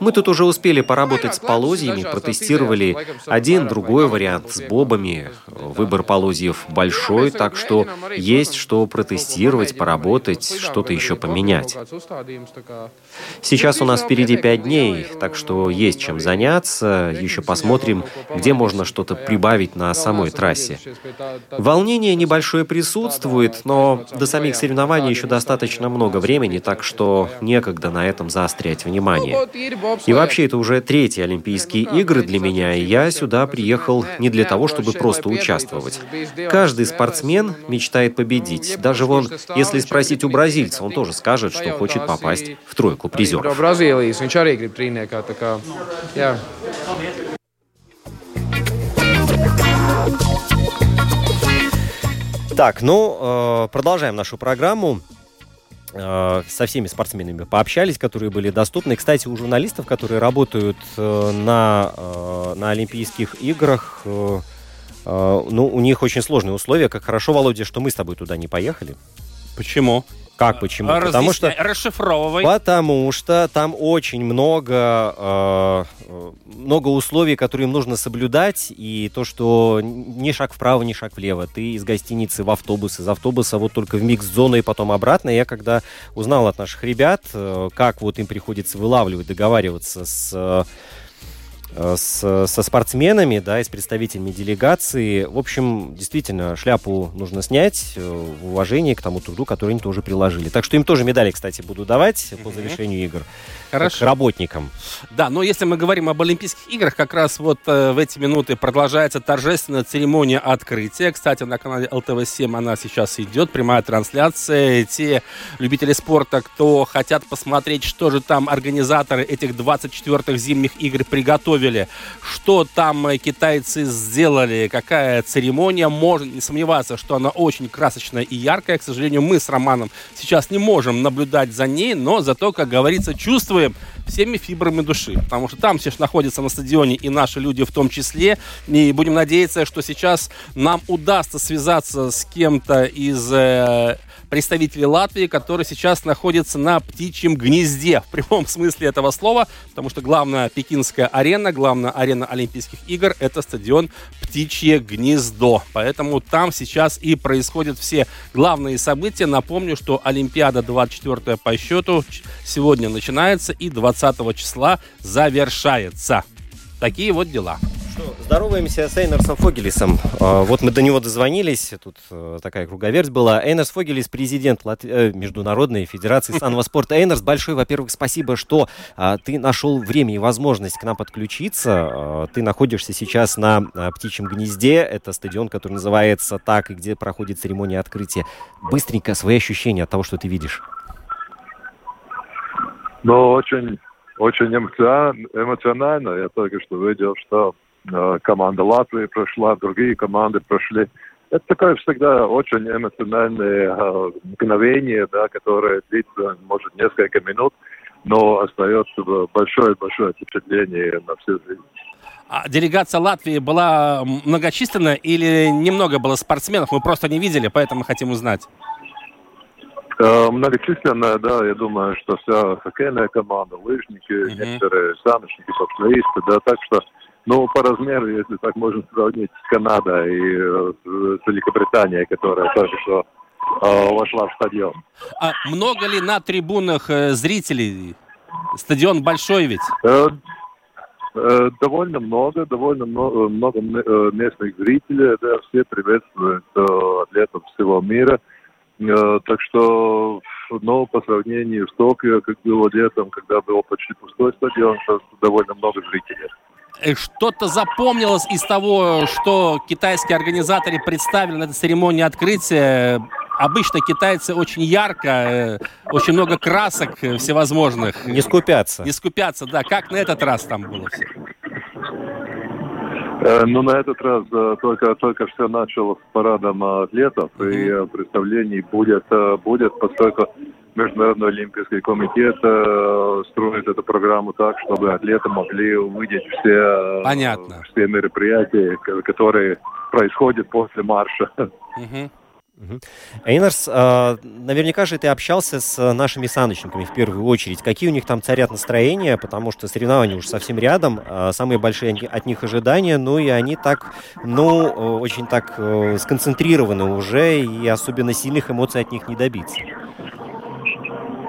Мы тут уже успели поработать с полозьями, протестировали один, другой вариант с бобами. Выбор полозьев большой, так что есть что протестировать, поработать, что-то еще поменять. Сейчас у нас впереди пять дней, так что есть чем заняться. Еще посмотрим, где можно что-то прибавить на самой трассе. Волнение небольшое присутствует, но до самих соревнований еще достаточно много времени, так что некогда на этом заострять внимание. И вообще, это уже третьи Олимпийские игры для меня, и я сюда приехал не для того, чтобы просто участвовать. Каждый спортсмен мечтает победить. Даже вон, если спросить у бразильца, он тоже скажет, что хочет попасть в тройку призеров. Так, ну, э, продолжаем нашу программу. э, со всеми спортсменами пообщались, которые были доступны. кстати, у журналистов, которые работают э, на, на Олимпийских играх, ну, у них очень сложные условия. Как хорошо, Володя, что мы с тобой туда не поехали. Почему? Как почему? Разъясняй, Потому что Расшифровывай. Потому что там очень много, э, э, много условий, которые им нужно соблюдать, и то, что ни шаг вправо, ни шаг влево. Ты из гостиницы в автобус, из автобуса вот только в микс-зону и потом обратно. Я когда узнал от наших ребят, э, как вот им приходится вылавливать, договариваться с... э, с, со спортсменами, да, и с представителями делегации. В общем, действительно, шляпу нужно снять э, в уважении к тому труду, который они тоже приложили. Так что им тоже медали, кстати, буду давать по завершению игр. Хорошо. К работникам. Да, но если мы говорим об Олимпийских играх, как раз вот э, в эти минуты продолжается торжественная церемония открытия. Кстати, на канале ЛТВ-7 она сейчас идет, прямая трансляция. Те любители спорта, кто хотят посмотреть, что же там организаторы этих 24-х зимних игр приготовили, что там э, китайцы сделали, какая церемония, можно не сомневаться, что она очень красочная и яркая. К сожалению, мы с Романом сейчас не можем наблюдать за ней, но зато, как говорится, чувствуем всеми фибрами души. Потому что там все же находятся на стадионе и наши люди в том числе. И будем надеяться, что сейчас нам удастся связаться с кем-то из э, представителей Латвии, который сейчас находится на птичьем гнезде в прямом смысле этого слова, потому что главная пекинская арена, главная арена Олимпийских игр – это стадион Птичье гнездо. Поэтому там сейчас и происходят все главные события. Напомню, что Олимпиада 24 по счету сегодня начинается и 20 числа завершается. Такие вот дела. Здороваемся с Эйнерсом Фогелисом. А, Вот мы до него дозвонились, тут э, такая круговерть была. Эйнерс Фогелис, президент Лат- э, Международной Федерации санного спорта. Эйнерс, большое, во-первых, спасибо, что а, ты нашел время и возможность к нам подключиться. А, Ты находишься сейчас на Птичьем гнезде. Это стадион, который называется так, и где проходит церемония открытия. Быстренько свои ощущения от того, что ты видишь. Ну, очень, очень эмоцион- эмоционально. Я только что видел, что э, команда Латвии прошла, другие команды прошли. Это такое всегда очень эмоциональное э, мгновение, да, которое длится, может, несколько минут, но остается большое-большое впечатление на всю жизнь. А делегация Латвии была многочисленная или немного было спортсменов? Мы просто не видели, поэтому хотим узнать. Э, Многочисленная, да, я думаю, что вся хоккейная команда, лыжники, Мгм. некоторые саночники, боксеристы, да, так что, ну, по размеру, если так можно сравнить с Канадой и э, с Великобританией, которая только что э, вошла в стадион. А много ли на трибунах э, зрителей? Стадион большой ведь. Э, э, Довольно много, довольно много, много м- э, местных зрителей, да, все приветствуют э, атлетов всего мира. Э, Так что, ну, по сравнению с Токио, как было летом, когда был почти пустой стадион, сейчас довольно много зрителей. Что-то запомнилось из того, что китайские организаторы представили на этой церемонии открытия. Обычно китайцы очень ярко, э, очень много красок э, всевозможных. Не скупятся. Не скупятся, да. Как на этот раз там было все? Э, Ну, на этот раз э, только, только все началось с парадом атлетов, и э, представлений будет, будет, поскольку Международный Олимпийский комитет строит эту программу так, чтобы атлеты могли увидеть все, Понятно. все мероприятия, ко- которые происходят после марша. Э, наверняка же ты общался с нашими саночниками в первую очередь. Какие у них там царят настроения, потому что соревнования уже совсем рядом, э, самые большие от них ожидания, ну и они так, ну, э, очень так э, сконцентрированы уже, и особенно сильных эмоций от них не добиться.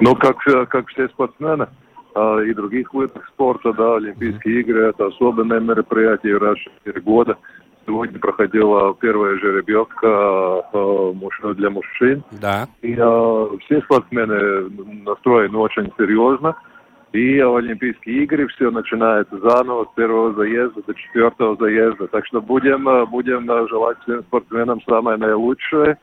Ну, как, э, как все спортсмены э, и других видов спорта, да, Олимпийские игры – это особенное мероприятие раз в четыре года. Сегодня проходила первая жеребьевка э, для мужчин. Да. И э, все спортсмены настроены очень серьезно. И Олимпийские игры все начинается заново с первого заезда до четвертого заезда. Так что будем, э, будем желать всем спортсменам самое наилучшее.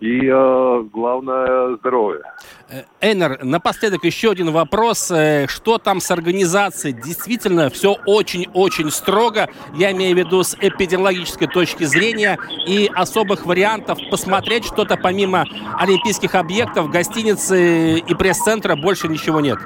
И э, главное здоровье. Э, Эйнер, напоследок еще один вопрос. Э, что там с организацией? Действительно, все очень-очень строго. Я имею в виду с эпидемиологической точки зрения и особых вариантов посмотреть что-то помимо олимпийских объектов, гостиницы и пресс-центра больше ничего нет.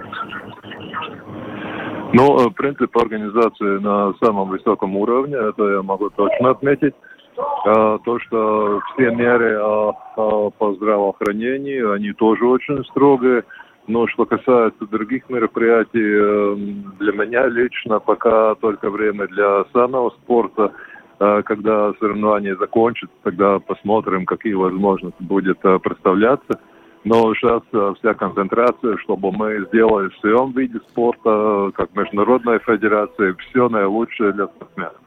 Ну, принцип организации на самом высоком уровне, это я могу точно отметить. А, то, что все меры а, а, по здравоохранению, они тоже очень строгие. Но что касается других мероприятий, эм, для меня лично пока только время для самого спорта. Когда соревнования закончатся, тогда посмотрим, какие возможности будет представляться. Но сейчас вся концентрация, чтобы мы сделали в своем виде спорта, как Международная федерация, все наилучшее для спортсменов.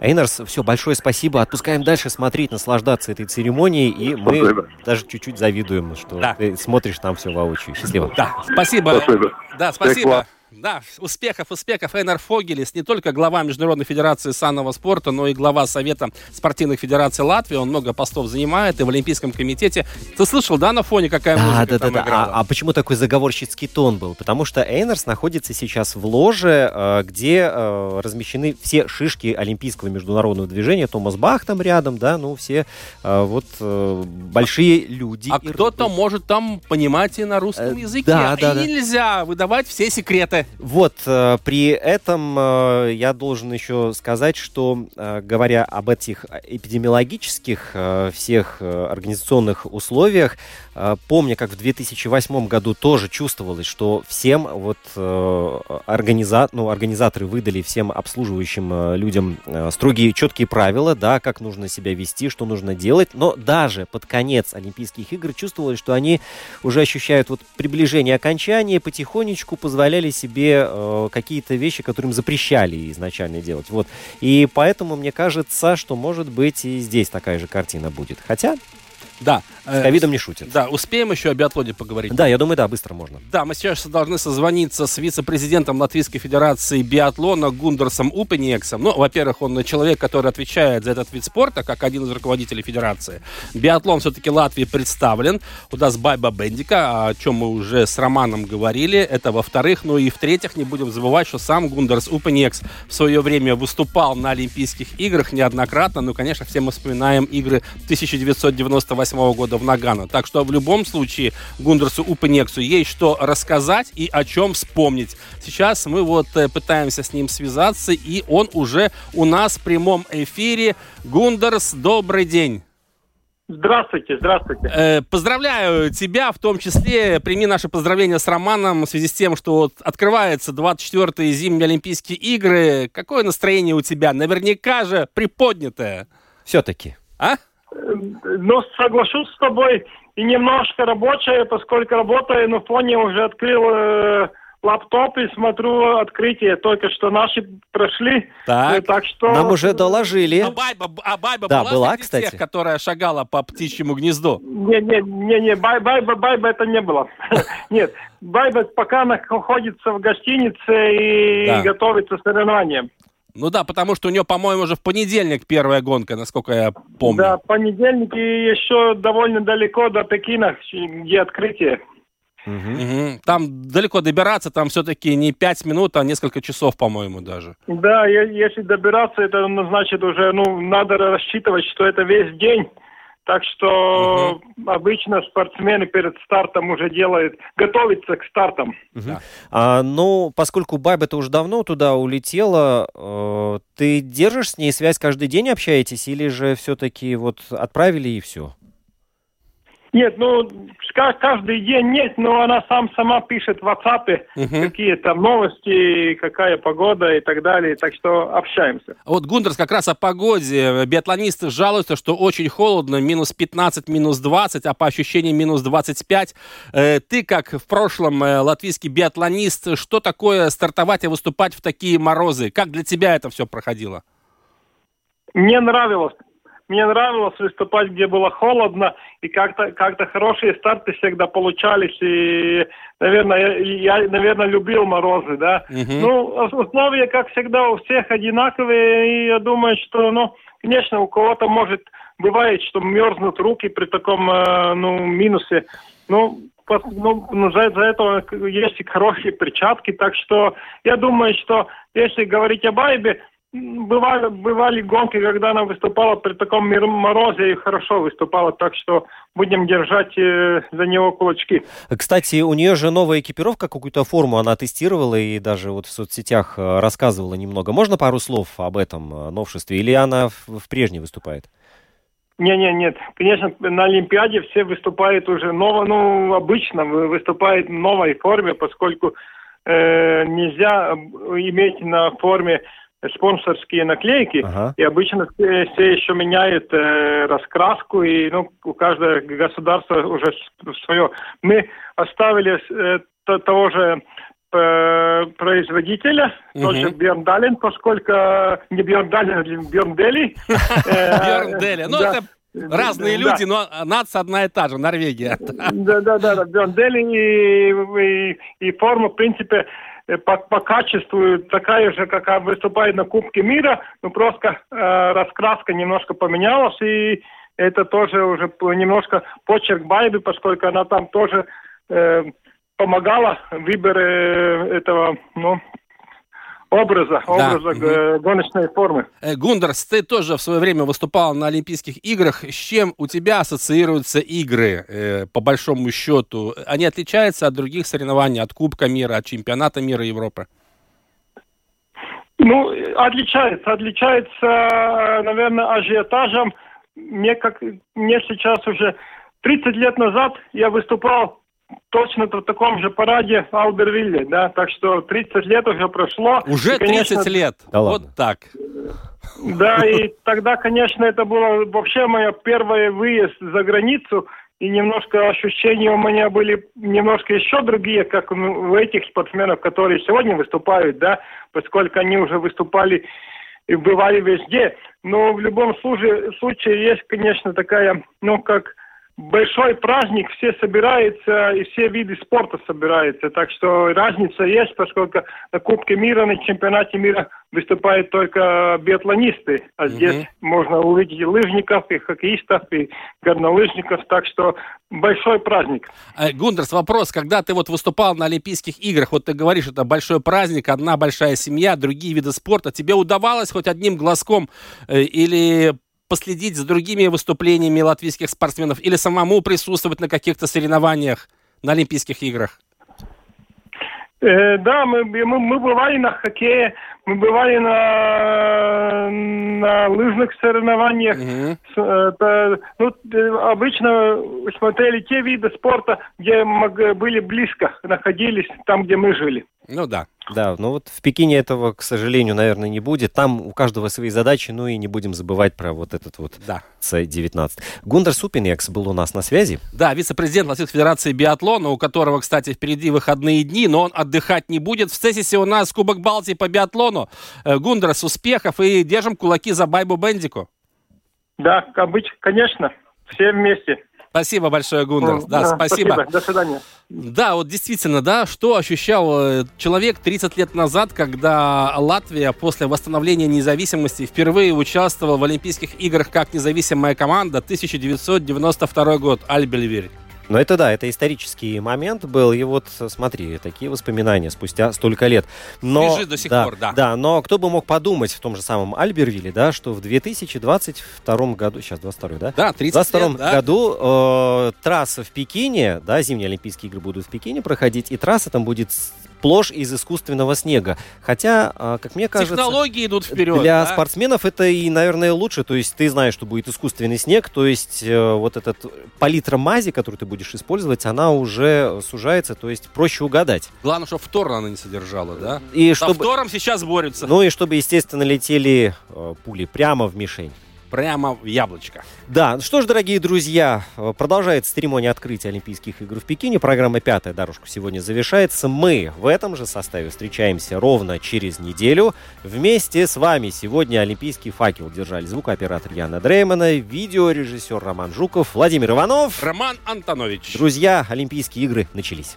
Эйнарс, все, большое спасибо. Отпускаем дальше смотреть, наслаждаться этой церемонией. И мы спасибо. даже чуть-чуть завидуем, что да. ты смотришь там все воочию. Счастливо. Да, спасибо. спасибо. Да, спасибо. Да, успехов, успехов. Эйнар Фогелис не только глава Международной Федерации санного спорта, но и глава Совета спортивных федераций Латвии. Он много постов занимает и в Олимпийском комитете. Ты слышал, да, на фоне какая да, музыка да, там да, играла? да. А, а почему такой заговорщицкий тон был? Потому что Эйнарс находится сейчас в ложе, э, где э, размещены все шишки олимпийского международного движения. Томас Бах там рядом, да, ну все э, вот большие люди. А кто-то может там понимать и на русском языке. Да, да, и да. нельзя выдавать все секреты. Вот, э, при этом э, я должен еще сказать, что, э, говоря об этих эпидемиологических всех организационных условиях, помня, как в 2008 году тоже чувствовалось, что всем вот организа... ну, организаторы выдали всем обслуживающим людям строгие, четкие правила, да, как нужно себя вести, что нужно делать, но даже под конец Олимпийских игр чувствовалось, что они уже ощущают вот приближение окончания, потихонечку позволяли себе себе э, какие-то вещи, которые им запрещали изначально делать. Вот. И поэтому мне кажется, что может быть и здесь такая же картина будет. Хотя да. С ковидом не шутят. Да, успеем еще о биатлоне поговорить. Да, я думаю, да, быстро можно. Да, мы сейчас должны созвониться с вице-президентом Латвийской Федерации биатлона Гундерсом Упенексом. Ну, во-первых, он человек, который отвечает за этот вид спорта, как один из руководителей Федерации. Биатлон все-таки Латвии представлен. У нас Байба Бендика, о чем мы уже с Романом говорили. Это во-вторых. Ну и в-третьих, не будем забывать, что сам Гундерс Упенекс в свое время выступал на Олимпийских играх неоднократно. Ну, конечно, все мы вспоминаем игры 1998 года года в Нагано. Так что в любом случае Гундерсу Упенексу есть что рассказать и о чем вспомнить. Сейчас мы вот э, пытаемся с ним связаться, и он уже у нас в прямом эфире. Гундерс, добрый день. Здравствуйте, здравствуйте. Э, поздравляю тебя, в том числе прими наши поздравления с Романом в связи с тем, что вот открывается 24-е зимние Олимпийские игры. Какое настроение у тебя? Наверняка же приподнятое. Все-таки. А? Ну, соглашусь с тобой, и немножко рабочая, поскольку работаю на фоне уже открыл э, лаптоп и смотрю открытие. Только что наши прошли. Так, э, так что... нам уже доложили. А Байба, а Байба да, была, была кстати? тех, которая шагала по птичьему гнезду? Не, не, не, не, бай, Байба, Байба это не было. Нет, Байба пока находится в гостинице и готовится к соревнованиям. Ну да, потому что у нее, по-моему, уже в понедельник первая гонка, насколько я помню. Да, понедельник и еще довольно далеко до Пекина, где открытие. Угу. Угу. Там далеко добираться, там все-таки не пять минут, а несколько часов, по-моему, даже. Да, если добираться, это значит уже, ну, надо рассчитывать, что это весь день. Так что угу. обычно спортсмены перед стартом уже делают, готовятся к стартам. Угу. А, ну, поскольку Байба-то уже давно туда улетела, э, ты держишь с ней связь каждый день, общаетесь, или же все-таки вот отправили и все? Нет, ну, каждый день нет, но она сам сама пишет в WhatsApp угу. какие там новости, какая погода и так далее, так что общаемся. Вот Гундерс как раз о погоде. Биатлонисты жалуются, что очень холодно, минус 15, минус 20, а по ощущениям минус 25. Э, ты, как в прошлом э, латвийский биатлонист, что такое стартовать и выступать в такие морозы? Как для тебя это все проходило? Мне нравилось. Мне нравилось выступать, где было холодно, и как-то как хорошие старты всегда получались, и, наверное, я, я наверное, любил морозы, да. Uh-huh. Ну, условия, как всегда, у всех одинаковые, и я думаю, что, ну, конечно, у кого-то может бывает, что мерзнут руки при таком э, ну, минусе. Ну, ну, ну за, за этого есть и хорошие перчатки, так что я думаю, что если говорить об Айбе, бывали, бывали гонки, когда она выступала при таком морозе и хорошо выступала, так что будем держать э, за него кулачки. Кстати, у нее же новая экипировка, какую-то форму она тестировала и даже вот в соцсетях э, рассказывала немного. Можно пару слов об этом э, новшестве или она в, в прежней выступает? Не, не, нет. Конечно, на Олимпиаде все выступают уже ново, ну, обычно выступают в новой форме, поскольку э, нельзя иметь на форме спонсорские наклейки, ага. и обычно все, все еще меняют э, раскраску, и ну, у каждого государства уже свое. Мы оставили э, того же э, производителя, угу. тоже Бьерндален, поскольку не Бьерндален, а Бьерндели. Бьерндели, ну это Разные люди, но нация одна и та же, Норвегия. Да, да, да, да. Бьерндели и, и, и форма, в принципе, Э, по, по качеству такая же, какая выступает на Кубке мира, но просто э, раскраска немножко поменялась, и это тоже уже немножко почерк Байби, поскольку она там тоже э, помогала в выборе э, этого, ну, образа, да. образа угу. гоночной формы. Э, Гундерс, ты тоже в свое время выступал на Олимпийских играх. С чем у тебя ассоциируются игры, э, по большому счету? Они отличаются от других соревнований, от Кубка мира, от Чемпионата мира Европы? Ну, отличается. Отличается, наверное, ажиотажем. Мне, как, мне сейчас уже 30 лет назад я выступал точно в таком же параде в Албервилле, да, так что 30 лет уже прошло. Уже и, конечно, 30 лет, да вот ладно. так. Да, и тогда, конечно, это было вообще мой первый выезд за границу, и немножко ощущения у меня были немножко еще другие, как у этих спортсменов, которые сегодня выступают, да, поскольку они уже выступали и бывали везде. Но в любом случае, случае есть, конечно, такая, ну, как большой праздник, все собираются, и все виды спорта собираются. Так что разница есть, поскольку на Кубке мира, на чемпионате мира выступают только биатлонисты. А здесь mm-hmm. можно увидеть и лыжников, и хоккеистов, и горнолыжников. Так что большой праздник. Э, Гундерс, вопрос. Когда ты вот выступал на Олимпийских играх, вот ты говоришь, это большой праздник, одна большая семья, другие виды спорта. Тебе удавалось хоть одним глазком э, или последить за другими выступлениями латвийских спортсменов или самому присутствовать на каких-то соревнованиях на Олимпийских играх? Э, да, мы, мы, мы бывали на хоккее, мы бывали на, на лыжных соревнованиях. Mm-hmm. Это, ну, э, обычно смотрели те виды спорта, где мы были близко, находились там, где мы жили. Ну да. Да, но вот в Пекине этого, к сожалению, наверное, не будет. Там у каждого свои задачи, ну и не будем забывать про вот этот вот да. С-19. Гундер Супинекс был у нас на связи. Да, вице-президент Латвийской Федерации биатлона, у которого, кстати, впереди выходные дни, но он отдыхать не будет. В Цесисе у нас Кубок Балтии по биатлону. Э, Гундер, с успехов и держим кулаки за Байбу Бендику. Да, обычно, конечно. Все вместе. Спасибо большое, Гундер. Да, да, спасибо. спасибо. До свидания. Да, вот действительно, да, что ощущал э, человек 30 лет назад, когда Латвия после восстановления независимости впервые участвовала в Олимпийских играх как независимая команда 1992 год, Альбельвирь. Но это да, это исторический момент был, и вот смотри, такие воспоминания спустя столько лет. Но, Свежи до сих да, пор, да. Да, но кто бы мог подумать в том же самом Альбервилле, да, что в 2022 году, сейчас 22 да? Да, 30 22 лет, да. году э, трасса в Пекине, да, зимние Олимпийские игры будут в Пекине проходить, и трасса там будет сплошь из искусственного снега. Хотя, а, как мне кажется... Технологии идут вперед. Для да? спортсменов это и, наверное, лучше. То есть ты знаешь, что будет искусственный снег, то есть э, вот этот палитра мази, которую ты будешь использовать, она уже сужается, то есть проще угадать. Главное, чтобы втор она не содержала, да? И чтобы... Со втором сейчас борются. Ну и чтобы, естественно, летели э, пули прямо в мишень прямо в яблочко. Да, что ж, дорогие друзья, продолжается церемония открытия Олимпийских игр в Пекине. Программа «Пятая дорожка» сегодня завершается. Мы в этом же составе встречаемся ровно через неделю. Вместе с вами сегодня Олимпийский факел держали звукооператор Яна Дреймана, видеорежиссер Роман Жуков, Владимир Иванов. Роман Антонович. Друзья, Олимпийские игры начались.